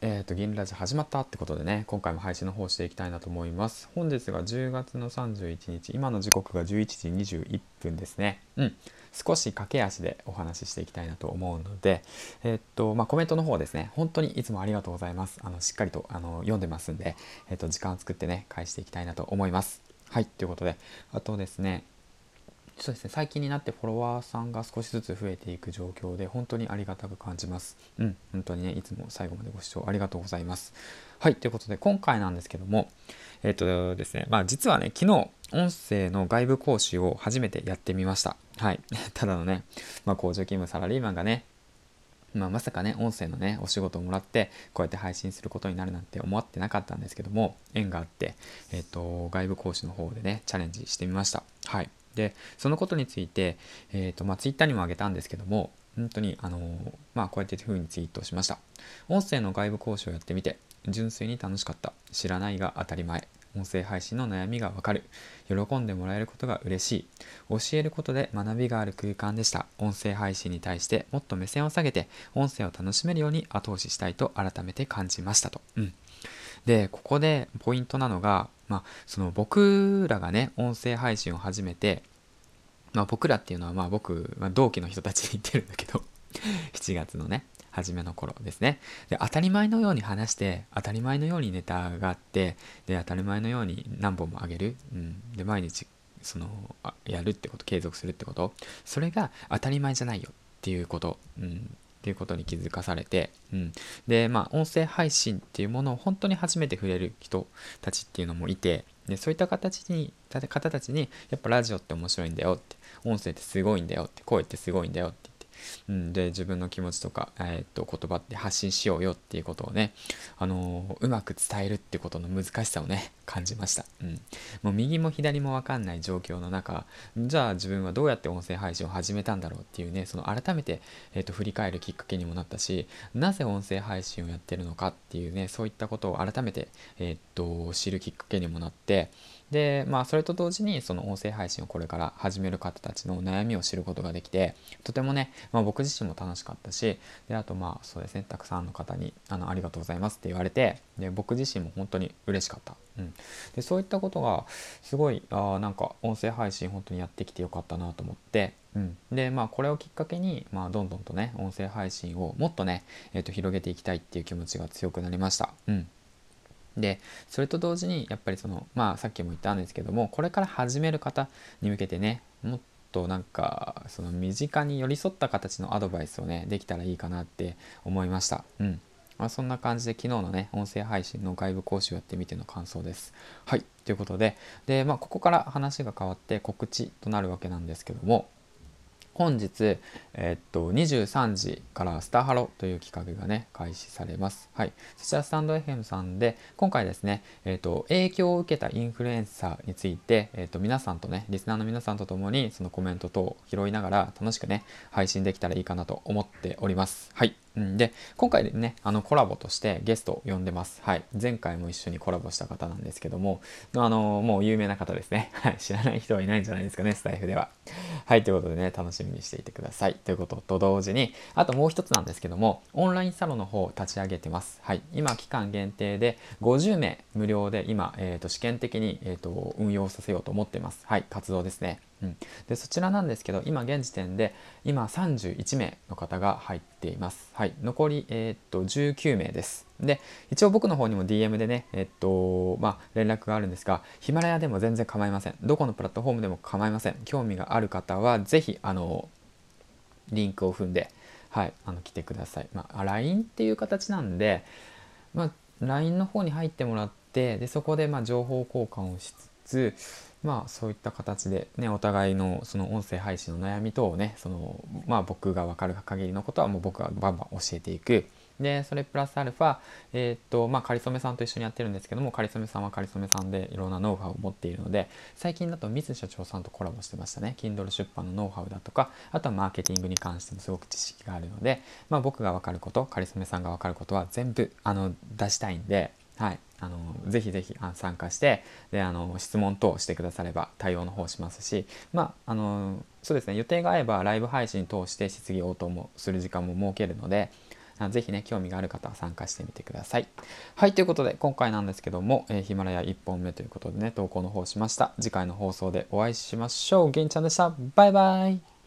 えっ、ー、と、銀ラジ始まったってことでね、今回も配信の方していきたいなと思います。本日が10月の31日、今の時刻が11時21分ですね。うん。少し駆け足でお話ししていきたいなと思うので、えっ、と、まあ、コメントの方ですね、本当にいつもありがとうございます。あの、しっかりと、あの、読んでますんで、えっ、と、時間を作ってね、返していきたいなと思います。はい、ということで、あとですね、そうですね。最近になってフォロワーさんが少しずつ増えていく状況で本当にありがたく感じます。うん本当にねいつも最後までご視聴ありがとうございます。はいということで今回なんですけどもえっ、とですねまあ実はね昨日音声の外部講師を初めてやってみました。はい。ただのねまあ工場勤務サラリーマンがねまあ、まさかね音声のねお仕事をもらってこうやって配信することになるなんて思ってなかったんですけども縁があって、えーと外部講師の方でねチャレンジしてみました。はい。でそのことについて、えーとまあ、ツイッターにもあげたんですけども本当にあのー、まあこうやって風にツイートしました。音声の外部講師をやってみて純粋に楽しかった。知らないが当たり前。音声配信の悩みがわかる。喜んでもらえることが嬉しい。教えることで学びがある空間でした。音声配信に対してもっと目線を下げて音声を楽しめるように後押ししたいと改めて感じましたと、うん、でここでポイントなのがまあ、その僕らがね、音声配信を始めて、まあ、僕らっていうのはまあ僕、まあ、同期の人たちに言ってるんだけど 7月のね初めの頃ですね。で当たり前のように話して当たり前のようにネタがあってで当たり前のように何本もあげる、うん、で毎日そのやるってこと継続するってこと。それが当たり前じゃないよっていうこと、うん、っていうことに気づかされて、うん、でまあ音声配信っていうものを本当に初めて触れる人たちっていうのもいてでそういった形に方たちにやっぱラジオって面白いんだよって音声ってすごいんだよって声ってすごいんだよってうん、で自分の気持ちとか、えー、っと言葉って発信しようよっていうことをね、あのー、うまく伝えるってことの難しさをね感じました、うん、もう右も左も分かんない状況の中じゃあ自分はどうやって音声配信を始めたんだろうっていうねその改めて、えー、っと振り返るきっかけにもなったしなぜ音声配信をやってるのかっていうねそういったことを改めて、えっと知るきっかけにもなってでまあそれと同時にその音声配信をこれから始める方たちの悩みを知ることができてとてもね、まあ、僕自身も楽しかったしであとまあそうですねたくさんの方にあのありがとうございますって言われてで僕自身も本当に嬉しかった、うん、でそういったことがすごいあなんか音声配信本当にやってきてよかったなと思って、うん、でまあこれをきっかけに、まあ、どんどんとね音声配信をもっとね、えー、と広げていきたいっていう気持ちが強くなりました。うん。でそれと同時にやっぱりそのまあさっきも言ったんですけどもこれから始める方に向けてねもっとなんかその身近に寄り添った形のアドバイスをねできたらいいかなって思いました。うん。まあ、そんな感じで昨日のね音声配信の外部講習をやってみての感想ですはいということでで、まあ、ここから話が変わって告知となるわけなんですけども本日、えー、っと、23時からスターハロという企画がね、開始されます。はい。そちらスタンド FM さんで、今回ですね、えー、っと、影響を受けたインフルエンサーについて、えー、っと、皆さんとね、リスナーの皆さんと共に、そのコメント等を拾いながら、楽しくね、配信できたらいいかなと思っております。はい。うん、で、今回ね、あのコラボとしてゲストを呼んでます。はい。前回も一緒にコラボした方なんですけども、あの、もう有名な方ですね。はい。知らない人はいないんじゃないですかね、スタイフでは。はい。ということでね、楽しみにしていてください。ということと同時に、あともう一つなんですけども、オンラインサロンの方を立ち上げてます。はい。今、期間限定で50名無料で今、えっ、ー、と、試験的に、えっ、ー、と、運用させようと思ってます。はい。活動ですね。うん、でそちらなんですけど今現時点で今31名の方が入っています。はい、残り、えー、っと19名です。で一応僕の方にも DM でね、えー、っとまあ、連絡があるんですがヒマラヤでも全然構いません。どこのプラットフォームでも構いません。興味がある方は是非あのリンクを踏んで、はい、あの来てください。まあ、LINE っていう形なんで、まあ、LINE の方に入ってもらってでそこでま情報交換をしつつまあそういった形でねお互いのその音声配信の悩み等をねそのまあ僕が分かる限りのことはもう僕がバンバン教えていく。でそれプラスアルファえー、っとまあかりそめさんと一緒にやってるんですけどもかりそめさんはかりそめさんでいろんなノウハウを持っているので最近だと三社長さんとコラボしてましたね。Kindle 出版のノウハウだとかあとはマーケティングに関してもすごく知識があるのでまあ僕が分かることかりそめさんが分かることは全部あの出したいんではい。あのぜひぜひ参加してであの質問等してくだされば対応の方しますしまああのそうですね予定が合えばライブ配信通して質疑応答もする時間も設けるのでぜひね興味がある方は参加してみてください。はいということで今回なんですけども、えー、ヒマラヤ1本目ということでね投稿の方しました。次回の放送でお会いしましょう。げんちゃんでした。バイバイ。